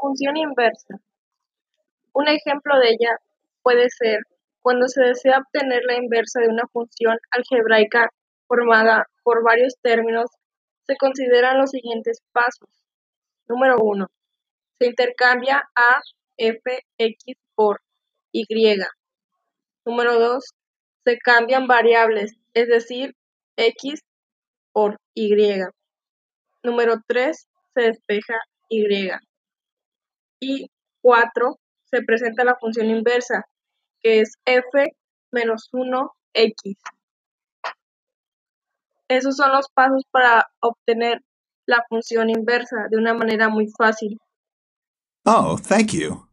Función inversa. Un ejemplo de ella puede ser cuando se desea obtener la inversa de una función algebraica formada por varios términos, se consideran los siguientes pasos. Número 1. Se intercambia a fx por y. Número 2. Se cambian variables, es decir, x por y. Número 3. Se despeja y. Y 4. Se presenta la función inversa, que es f menos 1x. Esos son los pasos para obtener la función inversa de una manera muy fácil. Oh, thank you.